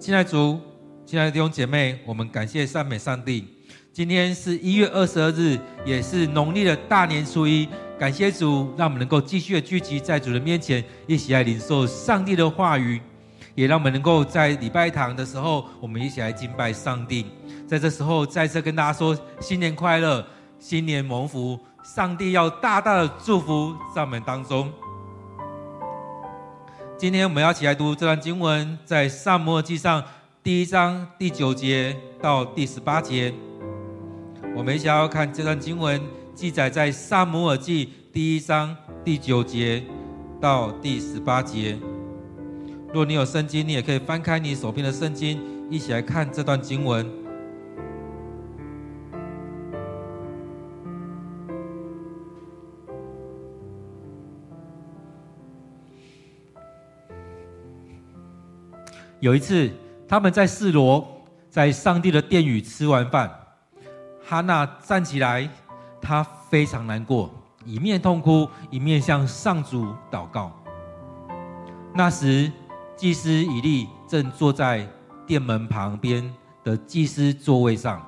亲爱的主，亲爱的弟兄姐妹，我们感谢赞美上帝。今天是一月二十二日，也是农历的大年初一。感谢主，让我们能够继续的聚集在主的面前，一起来领受上帝的话语，也让我们能够在礼拜堂的时候，我们一起来敬拜上帝。在这时候，再次跟大家说新年快乐，新年蒙福，上帝要大大的祝福在我们当中。今天我们要一起来读这段经文，在撒母耳记上第一章第九节到第十八节。我们一起要看这段经文，记载在撒母耳记第一章第九节到第十八节。若你有圣经，你也可以翻开你手边的圣经，一起来看这段经文。有一次，他们在示罗，在上帝的殿宇吃完饭，哈娜站起来，她非常难过，一面痛哭，一面向上主祷告。那时，祭司以利正坐在殿门旁边的祭司座位上。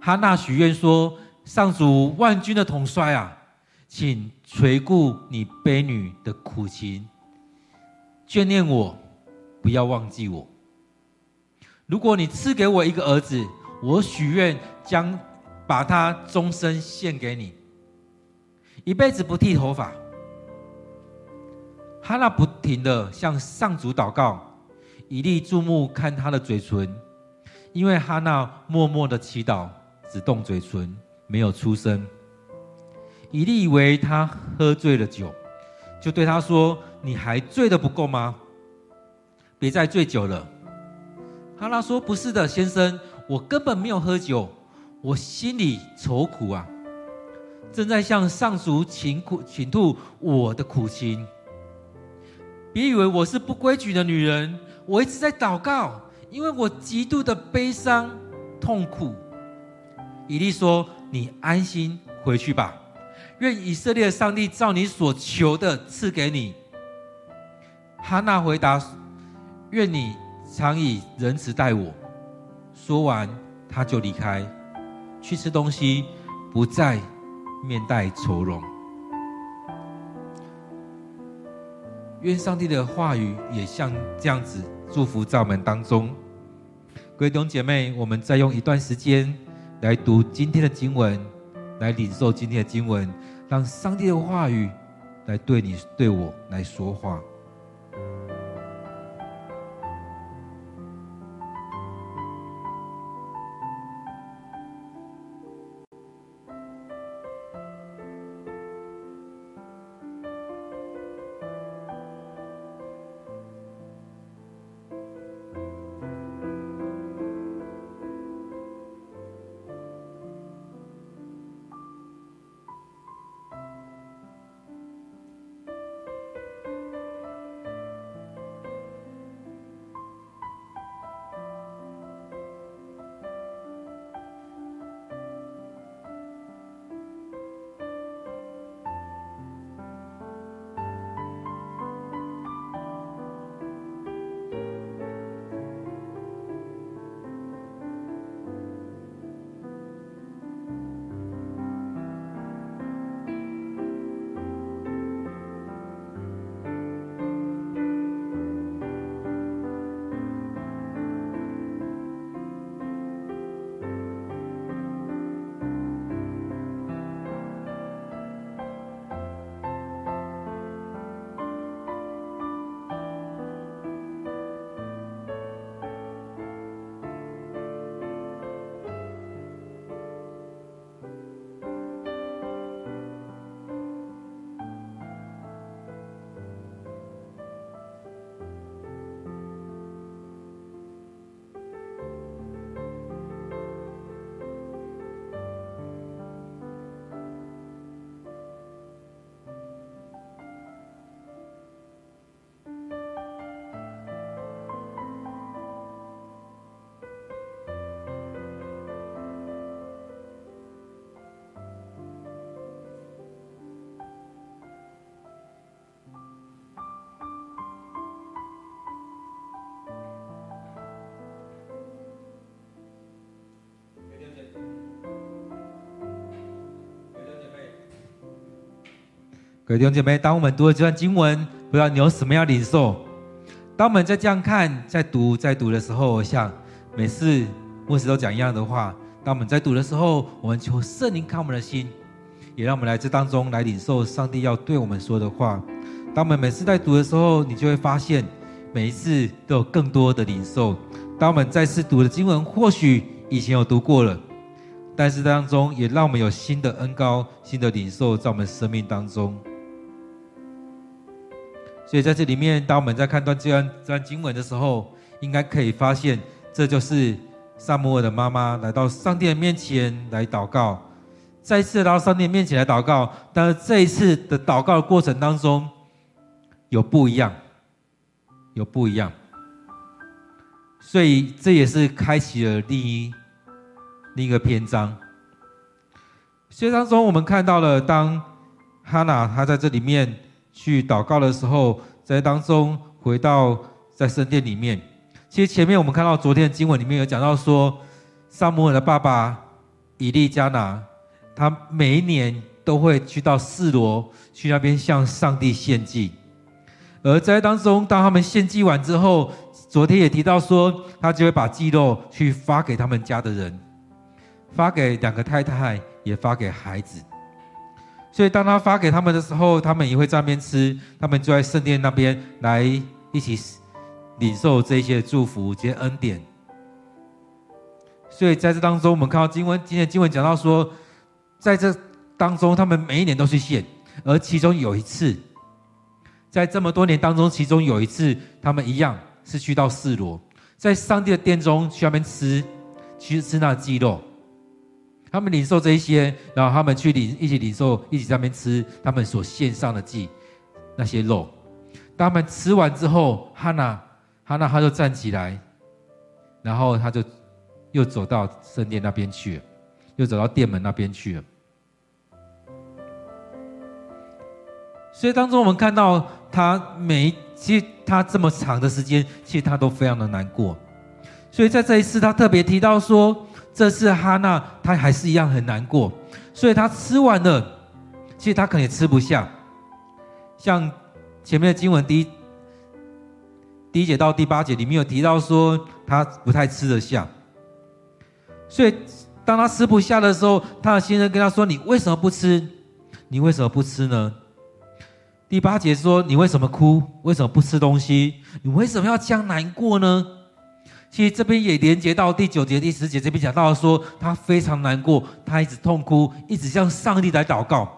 哈娜许愿说：“上主万军的统帅啊，请垂顾你婢女的苦情，眷念我。”不要忘记我。如果你赐给我一个儿子，我许愿将把他终身献给你，一辈子不剃头发。哈娜不停地向上主祷告，以利注目看他的嘴唇，因为哈娜默默的祈祷，只动嘴唇，没有出声。以利以为他喝醉了酒，就对他说：“你还醉得不够吗？”别再醉酒了，哈娜说：“不是的，先生，我根本没有喝酒，我心里愁苦啊，正在向上主倾苦倾吐我的苦情。别以为我是不规矩的女人，我一直在祷告，因为我极度的悲伤痛苦。”以利说：“你安心回去吧，愿以色列上帝照你所求的赐给你。”哈娜回答。愿你常以仁慈待我。说完，他就离开，去吃东西，不再面带愁容。愿上帝的话语也像这样子祝福在我们当中。各位弟兄姐妹，我们再用一段时间来读今天的经文，来领受今天的经文，让上帝的话语来对你、对我来说话。各位弟兄姐妹，当我们读了这段经文，不知道你有什么样领受？当我们在这样看、在读、在读的时候，我想每次牧师都讲一样的话。当我们在读的时候，我们求圣灵看我们的心，也让我们来这当中来领受上帝要对我们说的话。当我们每次在读的时候，你就会发现每一次都有更多的领受。当我们再次读的经文，或许以前有读过了。但是当中也让我们有新的恩膏、新的领受在我们生命当中。所以在这里面，当我们在看到这段这段经文的时候，应该可以发现，这就是撒母耳的妈妈来到上帝的面前来祷告，再次来到上帝面前来祷告。但是这一次的祷告的过程当中，有不一样，有不一样。所以这也是开启了另一。另一个篇章，所以当中我们看到了，当哈娜她在这里面去祷告的时候，在当中回到在圣殿里面。其实前面我们看到昨天的经文里面有讲到说，撒母耳的爸爸以利加拿，他每一年都会去到示罗去那边向上帝献祭，而在当中当他们献祭完之后，昨天也提到说，他就会把祭肉去发给他们家的人。发给两个太太，也发给孩子。所以当他发给他们的时候，他们也会在那边吃。他们就在圣殿那边来一起领受这些祝福、这些恩典。所以在这当中，我们看到经文，今天经文讲到说，在这当中，他们每一年都去献，而其中有一次，在这么多年当中，其中有一次，他们一样是去到示罗，在上帝的殿中去那边吃，去吃那鸡肉。他们领受这一些，然后他们去领一起领受，一起在那边吃他们所献上的祭，那些肉。他们吃完之后，哈娜，哈娜，他就站起来，然后他就又走到圣殿那边去了，又走到殿门那边去了。所以当中我们看到他每一，其实他这么长的时间，其实他都非常的难过。所以在这一次，他特别提到说。这次哈娜她还是一样很难过，所以她吃完了，其实她可能也吃不下。像前面的经文第一第一节到第八节里面有提到说，她不太吃得下。所以当她吃不下的时候，她的先生跟她说：“你为什么不吃？你为什么不吃呢？”第八节说：“你为什么哭？为什么不吃东西？你为什么要这样难过呢？”其实这边也连接到第九节、第十节这边讲到说，他非常难过，他一直痛哭，一直向上帝来祷告。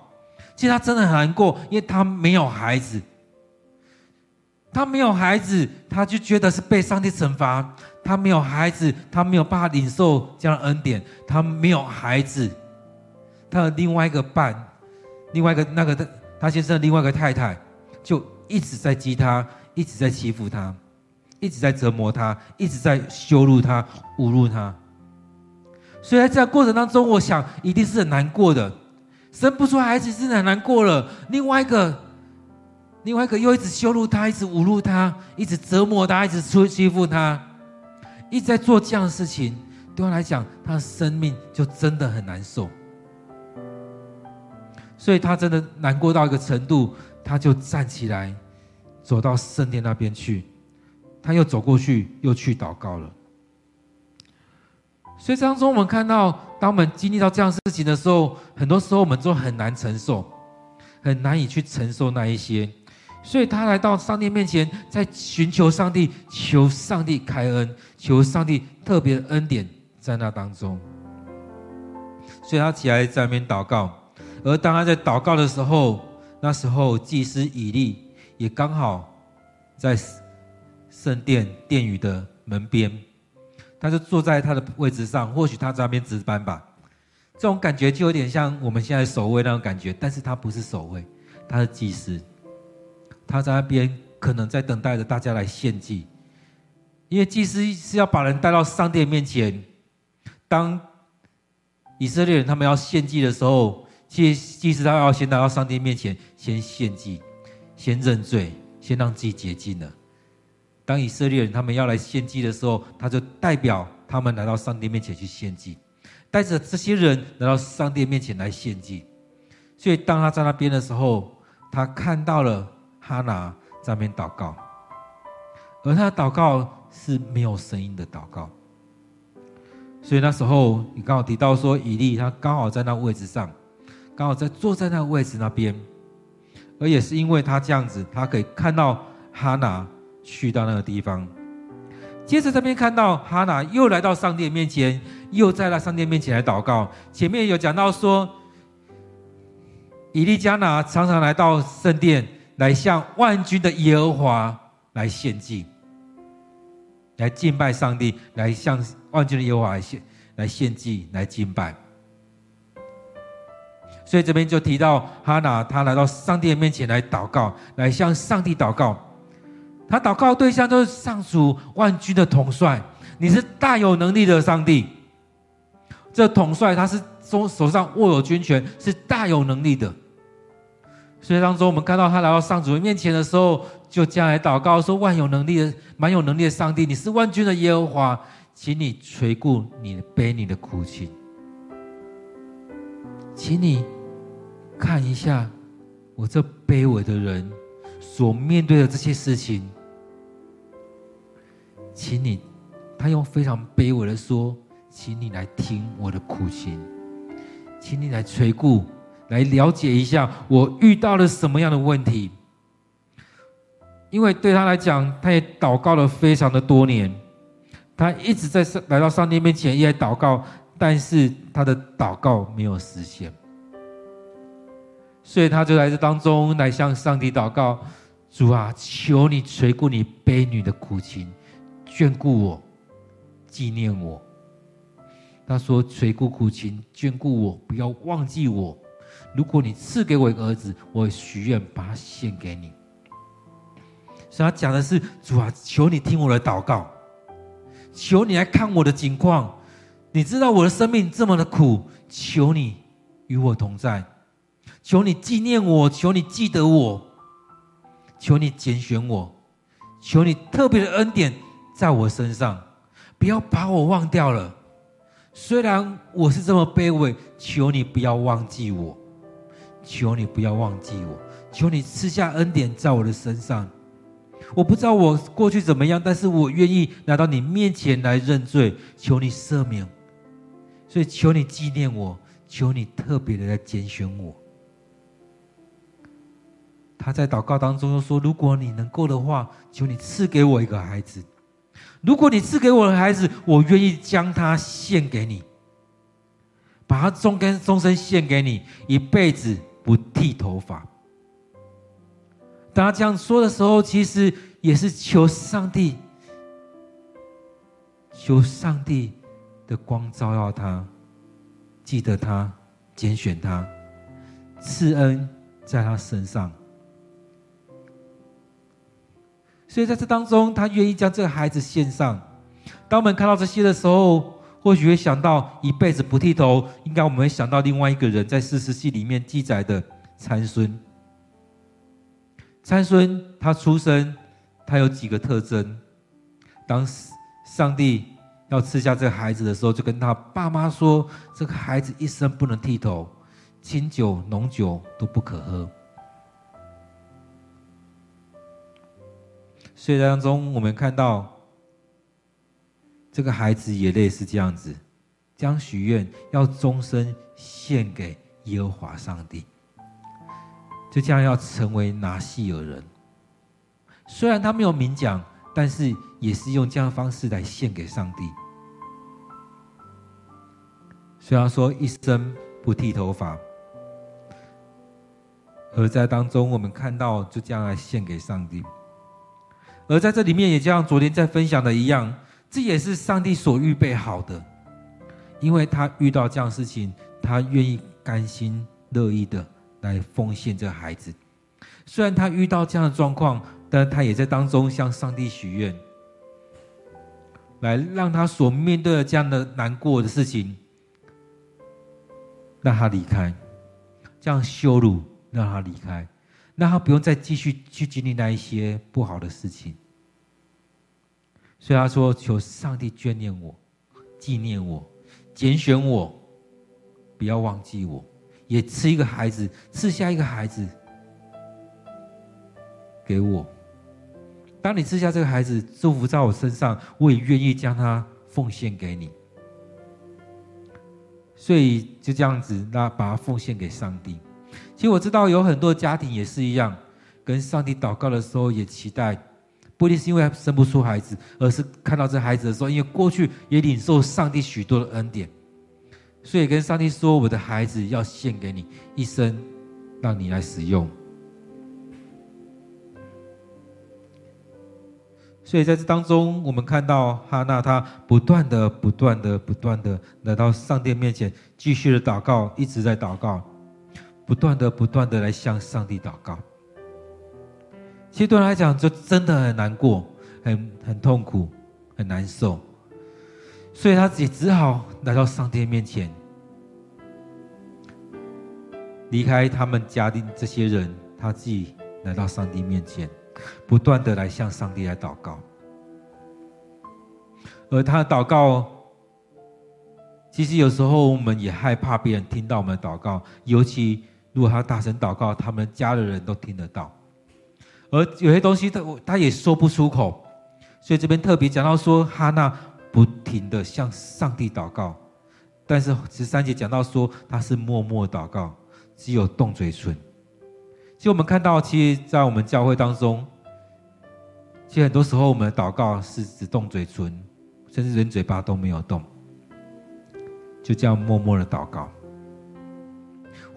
其实他真的很难过，因为他没有孩子，他没有孩子，他就觉得是被上帝惩罚。他没有孩子，他没有办法领受这样的恩典。他没有孩子，他的另外一个伴，另外一个那个他他先生的另外一个太太，就一直在激他，一直在欺负他。一直在折磨他，一直在羞辱他、侮辱他，所以在这个过程当中，我想一定是很难过的。生不出孩子是很难过了。另外一个，另外一个又一直羞辱他，一直侮辱他，一直折磨他，一直出欺负他，一直在做这样的事情，对他来讲，他的生命就真的很难受。所以他真的难过到一个程度，他就站起来，走到圣殿那边去。他又走过去，又去祷告了。所以当中，我们看到，当我们经历到这样事情的时候，很多时候我们都很难承受，很难以去承受那一些。所以他来到上帝面前，在寻求上帝，求上帝开恩，求上帝特别的恩典在那当中。所以他起来在那边祷告。而当他在祷告的时候，那时候祭司以利也刚好在。圣殿殿宇的门边，他就坐在他的位置上，或许他在那边值班吧。这种感觉就有点像我们现在守卫那种感觉，但是他不是守卫，他是祭司，他在那边可能在等待着大家来献祭，因为祭司是要把人带到上帝面前。当以色列人他们要献祭的时候，其实祭司他要先来到上帝面前，先献祭，先认罪，先让自己洁净了。当以色列人他们要来献祭的时候，他就代表他们来到上帝面前去献祭，带着这些人来到上帝面前来献祭。所以当他在那边的时候，他看到了哈拿在那边祷告，而他的祷告是没有声音的祷告。所以那时候你刚好提到说，以利他刚好在那位置上，刚好在坐在那位置那边，而也是因为他这样子，他可以看到哈拿去到那个地方。接着这边看到哈拿又来到上帝面前，又在那上帝面前来祷告。前面有讲到说，以利加拿常常来到圣殿，来向万军的耶和华来献祭，来敬拜上帝，来向。万军的耶和华来献来献祭来敬拜，所以这边就提到哈拿，他来到上帝的面前来祷告，来向上帝祷告。他祷告对象都是上主万军的统帅，你是大有能力的上帝。这统帅他是手手上握有军权，是大有能力的。所以当中我们看到他来到上主面前的时候，就将来祷告说：万有能力的、蛮有能力的上帝，你是万军的耶和华。请你垂顾你悲女的苦情，请你看一下我这卑微的人所面对的这些事情，请你，他用非常卑微的说，请你来听我的苦情，请你来垂顾，来了解一下我遇到了什么样的问题，因为对他来讲，他也祷告了非常的多年。他一直在上来到上帝面前，也祷告，但是他的祷告没有实现，所以他就在这当中来向上帝祷告：主啊，求你垂顾你悲女的苦情，眷顾我，纪念我。他说：垂顾苦情，眷顾我，不要忘记我。如果你赐给我一个儿子，我许愿把他献给你。所以他讲的是：主啊，求你听我的祷告。求你来看我的情况，你知道我的生命这么的苦，求你与我同在，求你纪念我，求你记得我，求你拣选我，求你特别的恩典在我身上，不要把我忘掉了。虽然我是这么卑微，求你不要忘记我，求你不要忘记我，求你赐下恩典在我的身上。我不知道我过去怎么样，但是我愿意来到你面前来认罪，求你赦免，所以求你纪念我，求你特别的来拣选我。他在祷告当中又说：“如果你能够的话，求你赐给我一个孩子。如果你赐给我的孩子，我愿意将他献给你，把他终根终身献给你，一辈子不剃头发。”当他这样说的时候，其实也是求上帝，求上帝的光照耀他，记得他，拣选他，赐恩在他身上。所以在这当中，他愿意将这个孩子献上。当我们看到这些的时候，或许会想到一辈子不剃头，应该我们会想到另外一个人，在士师记里面记载的参孙。参孙他出生，他有几个特征。当上帝要赐下这个孩子的时候，就跟他爸妈说：“这个孩子一生不能剃头，清酒浓酒都不可喝。”所以当中，我们看到这个孩子也类似这样子，将许愿要终身献给耶和华上帝。就这样要成为拿细耳人，虽然他没有明讲，但是也是用这样的方式来献给上帝。虽然说一生不剃头发，而在当中我们看到就这样来献给上帝。而在这里面也就像昨天在分享的一样，这也是上帝所预备好的，因为他遇到这样事情，他愿意甘心乐意的。来奉献这孩子，虽然他遇到这样的状况，但他也在当中向上帝许愿，来让他所面对的这样的难过的事情，让他离开，这样羞辱让他离开，让他不用再继续去经历那一些不好的事情。所以他说：“求上帝眷念我，纪念我，拣选我，不要忘记我。”也赐一个孩子，赐下一个孩子，给我。当你赐下这个孩子，祝福在我身上，我也愿意将他奉献给你。所以就这样子，那把它奉献给上帝。其实我知道有很多家庭也是一样，跟上帝祷告的时候也期待，不一定是因为生不出孩子，而是看到这孩子的时候，因为过去也领受上帝许多的恩典，所以跟上帝说：“我的孩子要献给你，一生让你来使用。”所以在这当中，我们看到哈娜，她不断的、不断的、不断的来到上帝面前，继续的祷告，一直在祷告，不断的、不断的来向上帝祷告。其实对他来讲，就真的很难过，很很痛苦，很难受，所以他也只好来到上帝面前，离开他们家的这些人，他自己来到上帝面前。不断的来向上帝来祷告，而他的祷告，其实有时候我们也害怕别人听到我们的祷告，尤其如果他大声祷告，他们家的人都听得到，而有些东西他他也说不出口，所以这边特别讲到说，哈娜不停的向上帝祷告，但是十三节讲到说，他是默默祷告，只有动嘴唇。其实我们看到，其实，在我们教会当中，其实很多时候我们的祷告是只动嘴唇，甚至连嘴巴都没有动，就这样默默的祷告。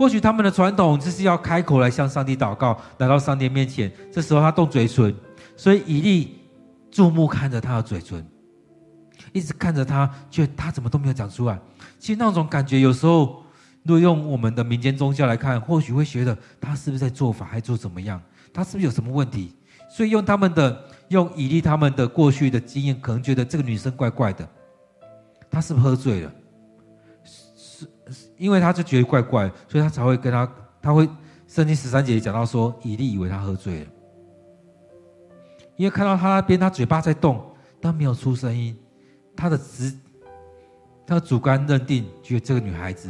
或许他们的传统就是要开口来向上帝祷告，来到上帝面前，这时候他动嘴唇，所以以利注目看着他的嘴唇，一直看着他，却他怎么都没有讲出来。其实那种感觉有时候。如果用我们的民间宗教来看，或许会觉得他是不是在做法，还做怎么样？他是不是有什么问题？所以用他们的用以利他们的过去的经验，可能觉得这个女生怪怪的，她是不是喝醉了？因为他就觉得怪怪，所以他才会跟他，他会圣经十三节讲到说，以利以为他喝醉了，因为看到他那边，他嘴巴在动，但没有出声音，他的直，他的主观认定，觉得这个女孩子。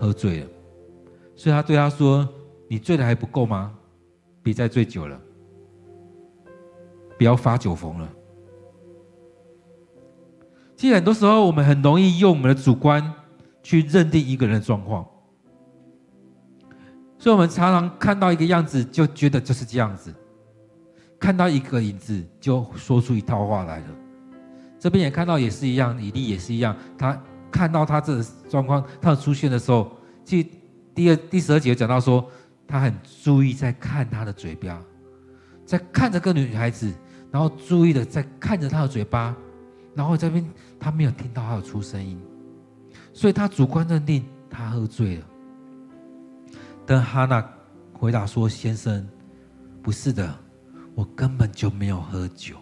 喝醉了，所以他对他说：“你醉的还不够吗？别再醉酒了，不要发酒疯了。”其实很多时候，我们很容易用我们的主观去认定一个人的状况，所以我们常常看到一个样子，就觉得就是这样子；看到一个影子，就说出一套话来了。这边也看到也是一样，以利也是一样，他。看到他这个状况，他的出现的时候，第第二第十二节讲到说，他很注意在看他的嘴巴，在看着个女孩子，然后注意的在看着她的嘴巴，然后这边他没有听到他有出声音，所以他主观认定他喝醉了。但哈娜回答说：“先生，不是的，我根本就没有喝酒。”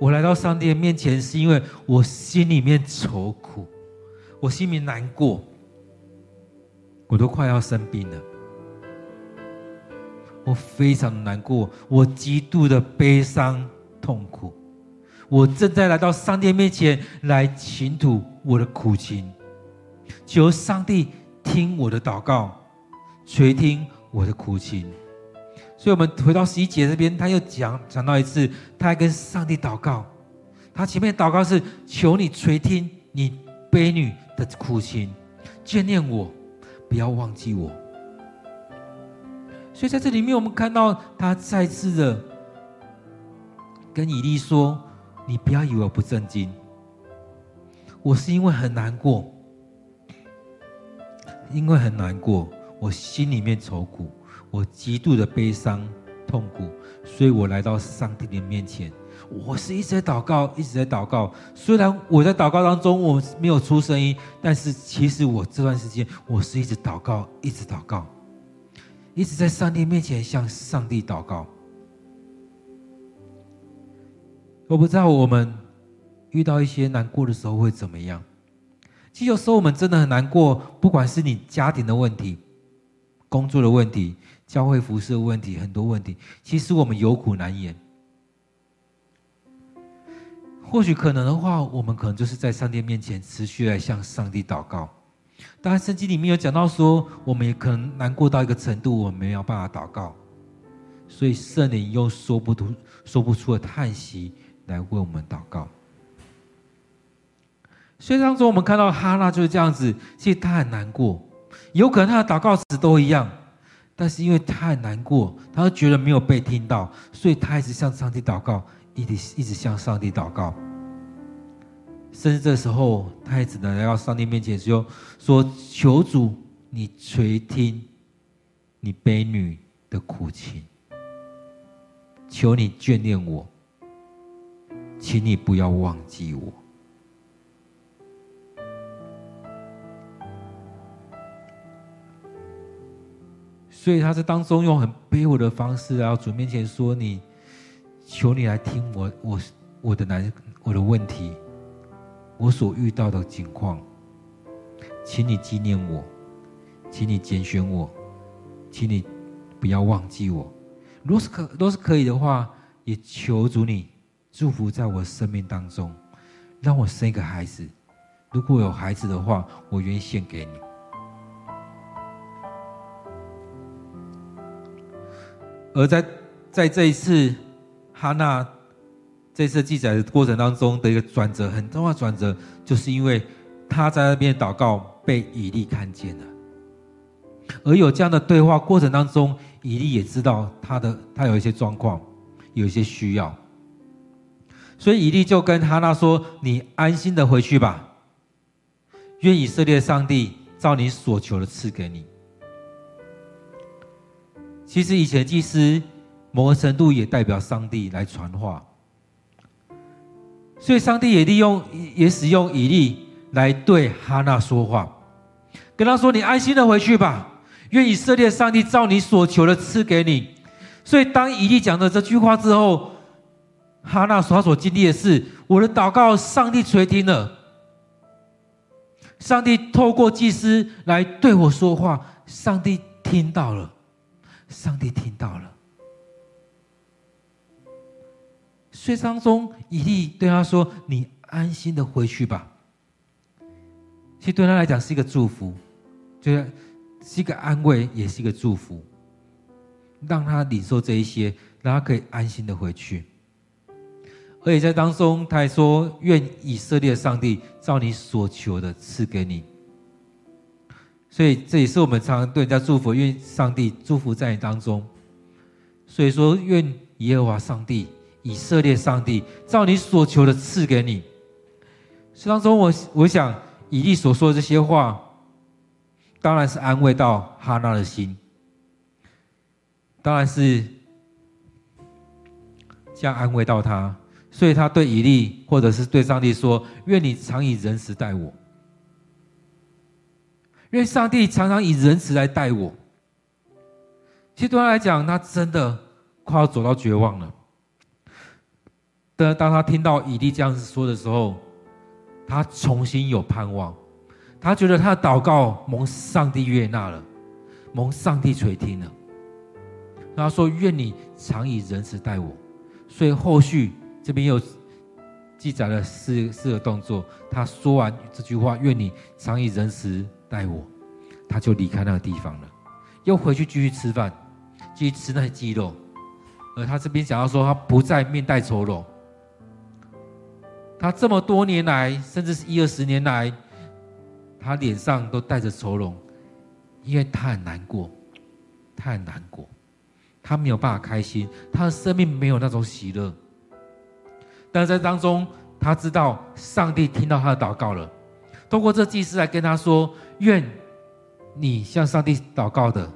我来到上帝的面前，是因为我心里面愁苦，我心里难过，我都快要生病了，我非常难过，我极度的悲伤痛苦，我正在来到上帝面前来倾吐我的苦情，求上帝听我的祷告，垂听我的苦情。所以，我们回到十一节这边，他又讲讲到一次，他还跟上帝祷告。他前面祷告是求你垂听你悲女的苦情，眷念我，不要忘记我。所以在这里面，我们看到他再次的跟以利说：“你不要以为我不正经，我是因为很难过，因为很难过，我心里面愁苦。”我极度的悲伤痛苦，所以我来到上帝的面前。我是一直在祷告，一直在祷告。虽然我在祷告当中我没有出声音，但是其实我这段时间我是一直祷告，一直祷告，一直在上帝面前向上帝祷告。我不知道我们遇到一些难过的时候会怎么样。其实有时候我们真的很难过，不管是你家庭的问题、工作的问题。教会服侍的问题，很多问题，其实我们有苦难言。或许可能的话，我们可能就是在上帝面前持续来向上帝祷告，当然，圣经里面有讲到说，我们也可能难过到一个程度，我们没有办法祷告，所以圣灵用说不出、说不出的叹息来为我们祷告。所以当中我们看到哈娜就是这样子，其实他很难过，有可能他的祷告词都一样，但是因为他很难过，他觉得没有被听到，所以他一直向上帝祷告，一直一直向上帝祷告。甚至这时候，他也只能来到上帝面前说：“说求主，你垂听你悲女的苦情，求你眷恋我，请你不要忘记我。”所以他在当中用很卑微的方式然后主面前说：“你，求你来听我，我我的难，我的问题。”我所遇到的情况，请你纪念我，请你拣选我，请你不要忘记我。若是可，若是可以的话，也求主你祝福在我生命当中，让我生一个孩子。如果有孩子的话，我愿意献给你。而在在这一次，哈娜。这次记载的过程当中的一个转折，很重要的转折，就是因为他在那边祷告被以利看见了，而有这样的对话过程当中，以利也知道他的他有一些状况，有一些需要，所以以利就跟哈娜说：“你安心的回去吧，愿以色列上帝照你所求的赐给你。”其实以前祭司某个程度也代表上帝来传话。所以，上帝也利用，也使用以利来对哈娜说话，跟他说：“你安心的回去吧，愿以色列上帝照你所求的赐给你。”所以，当以利讲了这句话之后，哈娜所所经历的事：我的祷告，上帝垂听了，上帝透过祭司来对我说话，上帝听到了，上帝听到了。所以当中，以利对他说：“你安心的回去吧。”其实对他来讲是一个祝福，就是是一个安慰，也是一个祝福，让他领受这一些，让他可以安心的回去。而且在当中，他还说：“愿以色列上帝照你所求的赐给你。”所以这也是我们常常对人家祝福，愿上帝祝福在你当中。所以说，愿耶和华上帝。以色列上帝照你所求的赐给你。这当中我，我想以利所说的这些话，当然是安慰到哈娜的心，当然是这样安慰到他，所以他对以利或者是对上帝说：“愿你常以仁慈待我，愿上帝常常以仁慈来待我。”其实对他来讲，他真的快要走到绝望了。当他听到以利这样子说的时候，他重新有盼望，他觉得他的祷告蒙上帝悦纳了，蒙上帝垂听了。他说：“愿你常以仁慈待我。”所以后续这边又记载了四四个动作。他说完这句话：“愿你常以仁慈待我。”他就离开那个地方了，又回去继续吃饭，继续吃那些鸡肉。而他这边想要说，他不再面带愁容。他这么多年来，甚至是一二十年来，他脸上都带着愁容，因为他很难过，他很难过，他没有办法开心，他的生命没有那种喜乐。但在当中，他知道上帝听到他的祷告了，通过这祭司来跟他说：“愿你向上帝祷告的，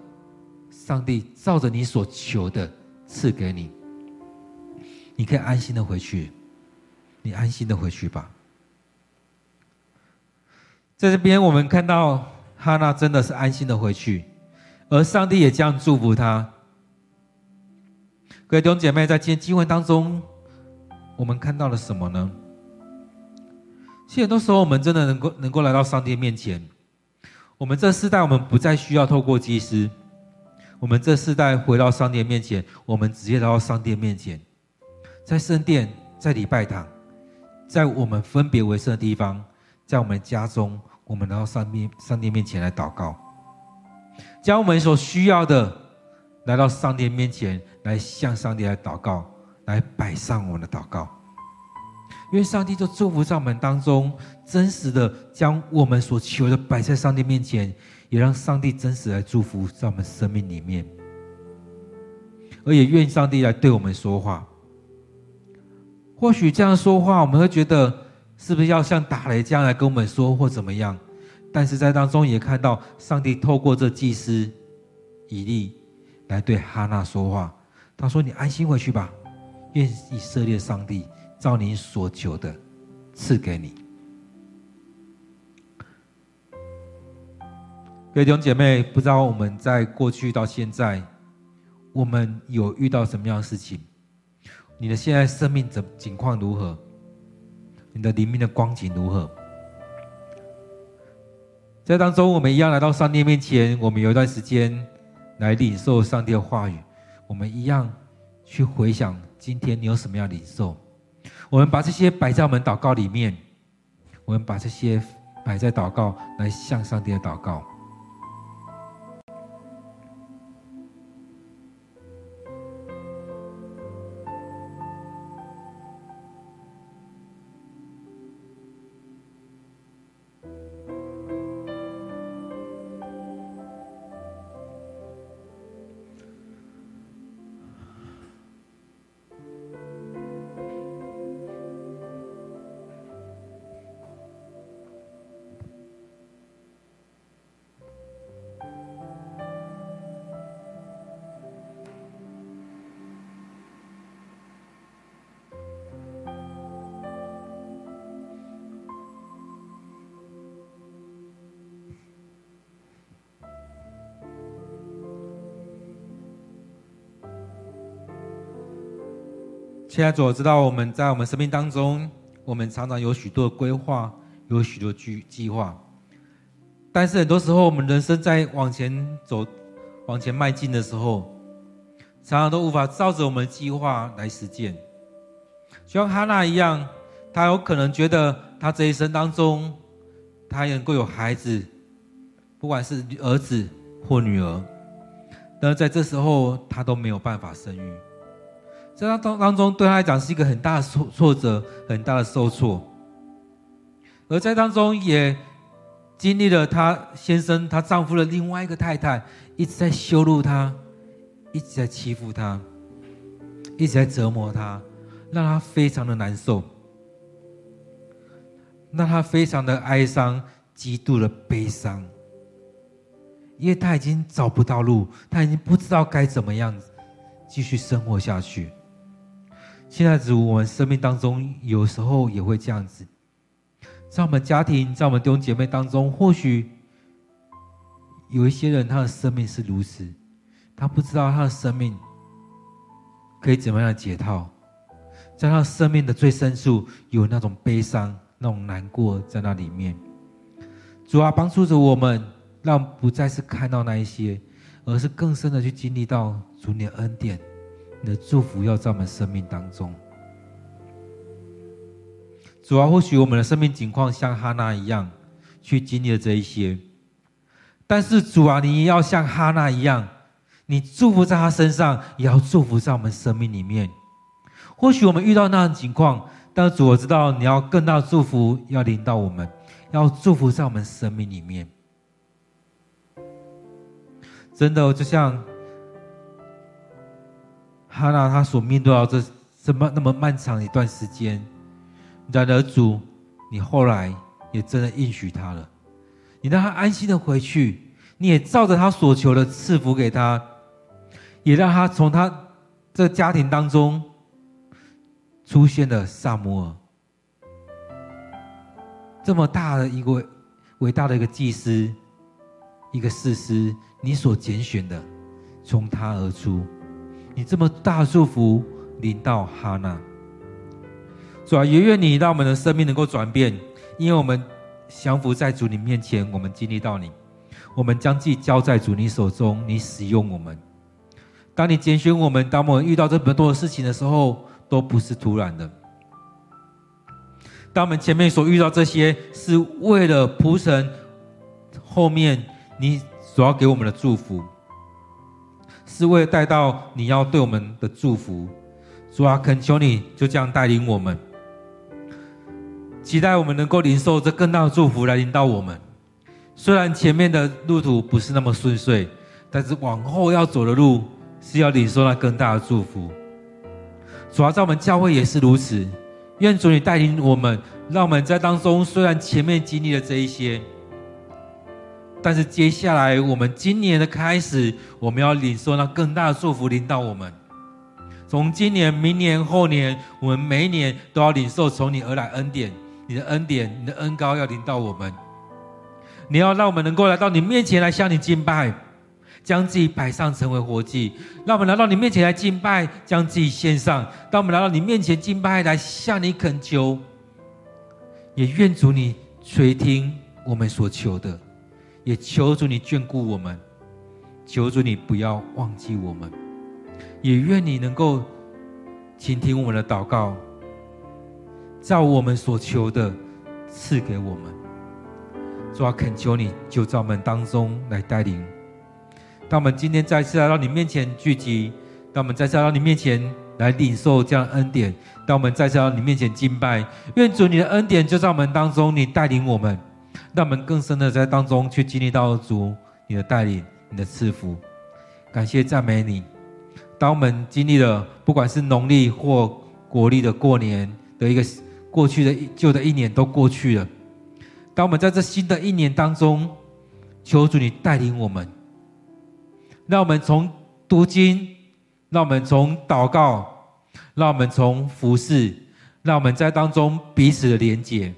上帝照着你所求的赐给你，你可以安心的回去。”你安心的回去吧。在这边，我们看到哈娜真的是安心的回去，而上帝也这样祝福他。各位弟兄姐妹，在今天经文当中，我们看到了什么呢？其实很多时候，我们真的能够能够来到上帝面前。我们这世代，我们不再需要透过祭司。我们这世代回到上帝面前，我们直接来到上帝面前，在圣殿，在礼拜堂。在我们分别为圣的地方，在我们家中，我们来到上帝上帝面前来祷告，将我们所需要的来到上帝面前来向上帝来祷告，来摆上我们的祷告。因为上帝就祝福在我们当中，真实的将我们所求的摆在上帝面前，也让上帝真实来祝福在我们生命里面，而也愿上帝来对我们说话。或许这样说话，我们会觉得。是不是要像打雷这样来跟我们说，或怎么样？但是在当中也看到上帝透过这祭司以利来对哈娜说话。他说：“你安心回去吧，愿以色列上帝照你所求的赐给你。”各位弟兄姐妹，不知道我们在过去到现在，我们有遇到什么样的事情？你的现在生命怎情况如何？你的里面的光景如何？在当中，我们一样来到上帝面前，我们有一段时间来领受上帝的话语。我们一样去回想今天你有什么要领受。我们把这些摆在我们祷告里面，我们把这些摆在祷告来向上帝的祷告。现在，主我知道我们在我们生命当中，我们常常有许多的规划，有许多计计划，但是很多时候，我们人生在往前走、往前迈进的时候，常常都无法照着我们的计划来实践。就像哈娜一样，她有可能觉得她这一生当中，她能够有孩子，不管是儿子或女儿，但是在这时候，她都没有办法生育。在他当当中，对他来讲是一个很大的挫挫折，很大的受挫。而在当中也经历了她先生、她丈夫的另外一个太太一直在羞辱她，一直在欺负她，一直在折磨她，让她非常的难受，让她非常的哀伤，极度的悲伤，因为她已经找不到路，她已经不知道该怎么样继续生活下去。现在，主，我们生命当中有时候也会这样子，在我们家庭，在我们弟兄姐妹当中，或许有一些人，他的生命是如此，他不知道他的生命可以怎么样解套，在他生命的最深处有那种悲伤、那种难过在那里面。主啊，帮助着我们，让不再是看到那一些，而是更深的去经历到主你的恩典。你的祝福要在我们生命当中，主啊，或许我们的生命情况像哈娜一样去经历了这一些，但是主啊，你也要像哈娜一样，你祝福在他身上，也要祝福在我们生命里面。或许我们遇到那样的情况，但主，我知道你要更大的祝福要临到我们，要祝福在我们生命里面。真的，就像。哈娜，他所面对到这这么那么漫长一段时间，然而主，你后来也真的应许他了，你让他安心的回去，你也照着他所求的赐福给他，也让他从他这家庭当中出现了撒母耳，这么大的一个伟大的一个祭司，一个士师，你所拣选的，从他而出。你这么大祝福临到哈娜，主啊，也愿你让我们的生命能够转变，因为我们降服在主你面前，我们经历到你，我们将自己交在主你手中，你使用我们。当你拣选我们，当我们遇到这么多的事情的时候，都不是突然的。当我们前面所遇到这些，是为了铺陈后面你所要给我们的祝福，是为了带到你要对我们的祝福。主啊，恳求你就这样带领我们，期待我们能够领受这更大的祝福来临到我们。虽然前面的路途不是那么顺遂，但是往后要走的路是要领受那更大的祝福。主啊，在我们教会也是如此。愿主你带领我们，让我们在当中虽然前面经历了这一些，但是接下来我们今年的开始，我们要领受那更大的祝福临到我们。从今年、明年、后年，我们每一年都要领受从你而来恩典，你的恩典、你的恩高要临到我们。你要让我们能够来到你面前来向你敬拜。将自己摆上，成为活祭，让我们来到你面前来敬拜，将自己献上。当我们来到你面前敬拜，来向你恳求，也愿主你垂听我们所求的，也求主你眷顾我们，求主你不要忘记我们，也愿你能够倾听我们的祷告，照我们所求的赐给我们。主啊，恳求你就在我们当中来带领。当我们今天再次来到你面前聚集，当我们再次来到你面前来领受这样的恩典，当我们再次来到你面前敬拜，愿主你的恩典就在我们当中，你带领我们，让我们更深的在当中去经历到主你的带领、你的赐福。感谢赞美你。当我们经历了不管是农历或国历的过年的一个过去的旧的一年都过去了，当我们在这新的一年当中，求主你带领我们。让我们从读经，让我们从祷告，让我们从服侍，让我们在当中彼此的连结。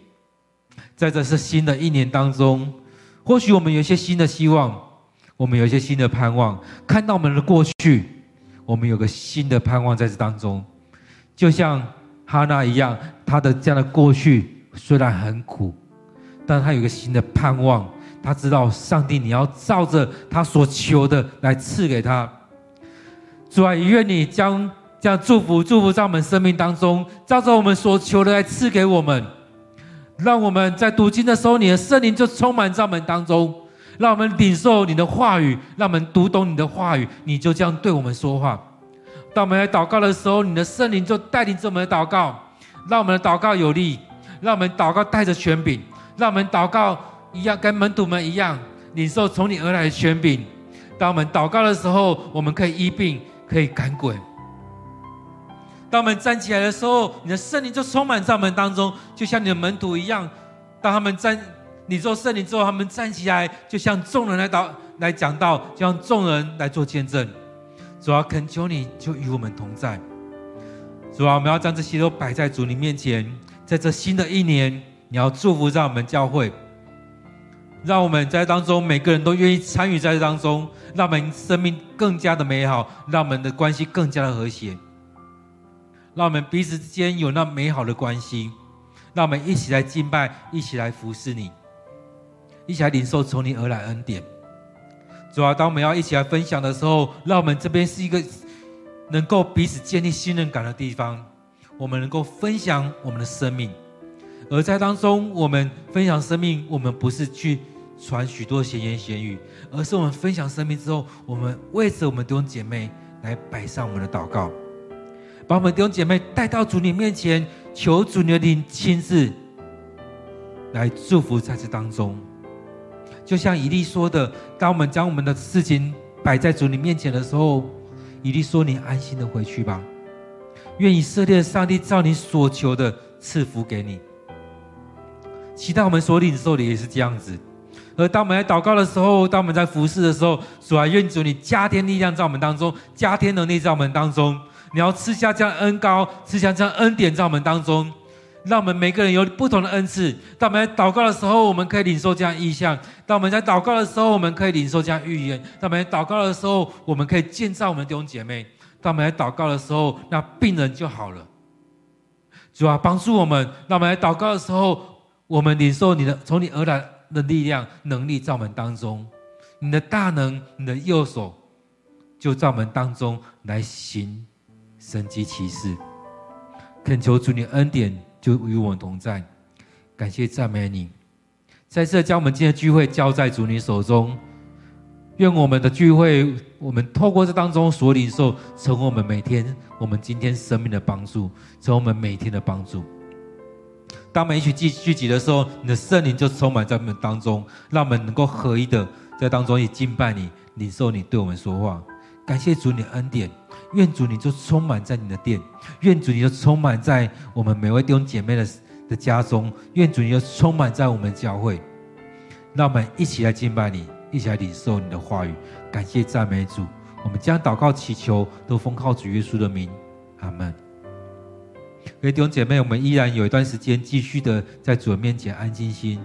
在这是新的一年当中，或许我们有一些新的希望，我们有一些新的盼望。看到我们的过去，我们有个新的盼望在这当中。就像哈娜一样，她的这样的过去虽然很苦，但她有个新的盼望。他知道上帝，你要照着他所求的来赐给他。主啊，愿你将这样祝福祝福在我们生命当中，照着我们所求的来赐给我们。让我们在读经的时候，你的圣灵就充满在我们当中，让我们领受你的话语，让我们读懂你的话语，你就这样对我们说话。当我们来祷告的时候，你的圣灵就带领着我们的祷告，让我们的祷告有力，让我们祷告带着权柄，让我们祷告。一样跟门徒们一样，领受从你而来的权柄。当我们祷告的时候，我们可以医病，可以赶鬼。当我们站起来的时候，你的圣灵就充满在我们当中，就像你的门徒一样。当他们站，你做圣灵之后，他们站起来，就像众人来祷来讲道，就像众人来做见证。主啊，恳求你就与我们同在。主啊，我们要将这些都摆在主你面前，在这新的一年，你要祝福在我们教会。让我们在当中，每个人都愿意参与在这当中，让我们生命更加的美好，让我们的关系更加的和谐，让我们彼此之间有那美好的关系，让我们一起来敬拜，一起来服侍你，一起来领受从你而来恩典。主啊，当我们要一起来分享的时候，让我们这边是一个能够彼此建立信任感的地方，我们能够分享我们的生命。而在当中，我们分享生命，我们不是去传许多闲言闲语，而是我们分享生命之后，我们为着我们弟兄姐妹来摆上我们的祷告，把我们弟兄姐妹带到主你面前，求主你的灵亲自来祝福在这当中。就像以利说的，当我们将我们的事情摆在主你面前的时候，以利说：“你安心的回去吧，愿以色列上帝照你所求的赐福给你。”期待我们所领受的也是这样子，而当我们在祷告的时候，当我们在服侍的时候，主啊，愿主你加添力量在我们当中，加添能力在我们当中。你要赐下这样恩膏，赐下这样恩典在我们当中，让我们每个人有不同的恩赐。当我们在祷告的时候，我们可以领受这样异象；当我们在祷告的时候，我们可以领受这样预言；当我们在祷告的时候，我们可以建造我们的弟兄姐妹；当我们在祷告的时候，那病人就好了。主啊，帮助我们，让我们在祷告的时候。我们领受你的从你而来的力量、能力在我们当中，你的大能、你的右手就在我们当中来行神迹奇事。恳求主你恩典就与我同在，感谢赞美你。再次将我们今天的聚会交在主你手中，愿我们的聚会，我们透过这当中所领受，成为我们每天我们今天生命的帮助，成为我们每天的帮助。当我们一起聚聚集的时候，你的圣灵就充满在我们当中，让我们能够合一的在当中也敬拜你，领受你对我们说话。感谢主你恩典，愿主你就充满在你的殿，愿主你就充满在我们每位弟兄姐妹的。的家中，愿主你就充满在我们教会，让我们一起来敬拜你，一起来领受你的话语。感谢赞美主，我们将祷告祈求都奉靠主耶稣的名，阿门。各位弟兄姐妹，我们依然有一段时间继续的在主的面前安静心，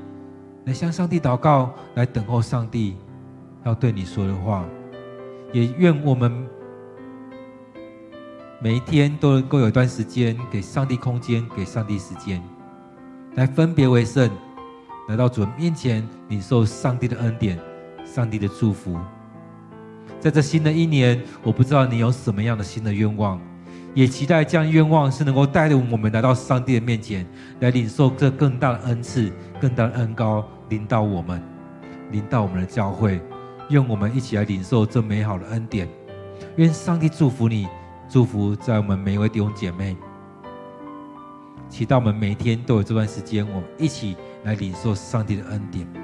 来向上帝祷告，来等候上帝要对你说的话。也愿我们每一天都能够有一段时间给上帝空间，给上帝时间。来分别为圣，来到主面前领受上帝的恩典、上帝的祝福。在这新的一年，我不知道你有什么样的新的愿望，也期待这样愿望是能够带领我们来到上帝的面前，来领受这更大的恩赐、更大的恩膏，临到我们，临到我们的教会。愿我们一起来领受这美好的恩典。愿上帝祝福你，祝福在我们每一位弟兄姐妹。祈祷我们每天都有这段时间，我们一起来领受上帝的恩典。